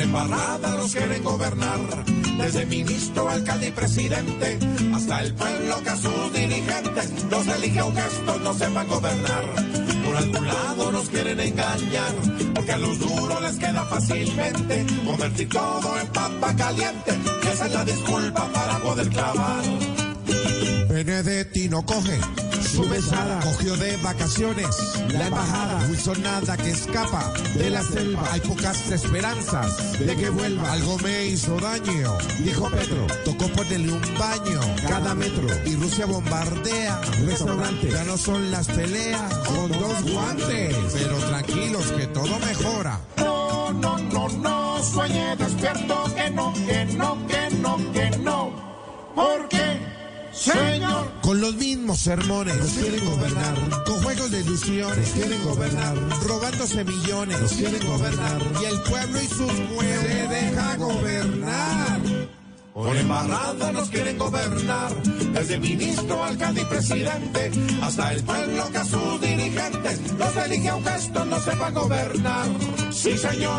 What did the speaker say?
embarrada nos quieren gobernar. Desde ministro, alcalde y presidente, hasta el pueblo que a sus dirigentes los elige un gesto, no sepan gobernar. Por algún lado nos quieren engañar, porque a los duros les queda fácilmente convertir todo en papa caliente. Esa es la disculpa para poder clavar. No coge su mesada, cogió de vacaciones la embajada. Wilson nada que escapa de la selva. Hay pocas esperanzas de que vuelva. Algo me hizo daño, dijo Petro. Tocó ponerle un baño cada metro. Y Rusia bombardea restaurantes. Ya no son las peleas con dos guantes. Pero tranquilos que todo mejora. No, no, no, no, sueñe despierto, que no, que no, que no, que no. ¿Por qué? Señor. Con los mismos sermones nos quieren gobernar. Con juegos de ilusiones quieren gobernar. Robándose millones nos quieren gobernar. Y el pueblo y sus huevos se deja gobernar. Por embarrada nos quieren gobernar, desde ministro, alcalde y presidente, hasta el pueblo que a sus dirigentes los elige un gesto no sepa gobernar. Sí, señor.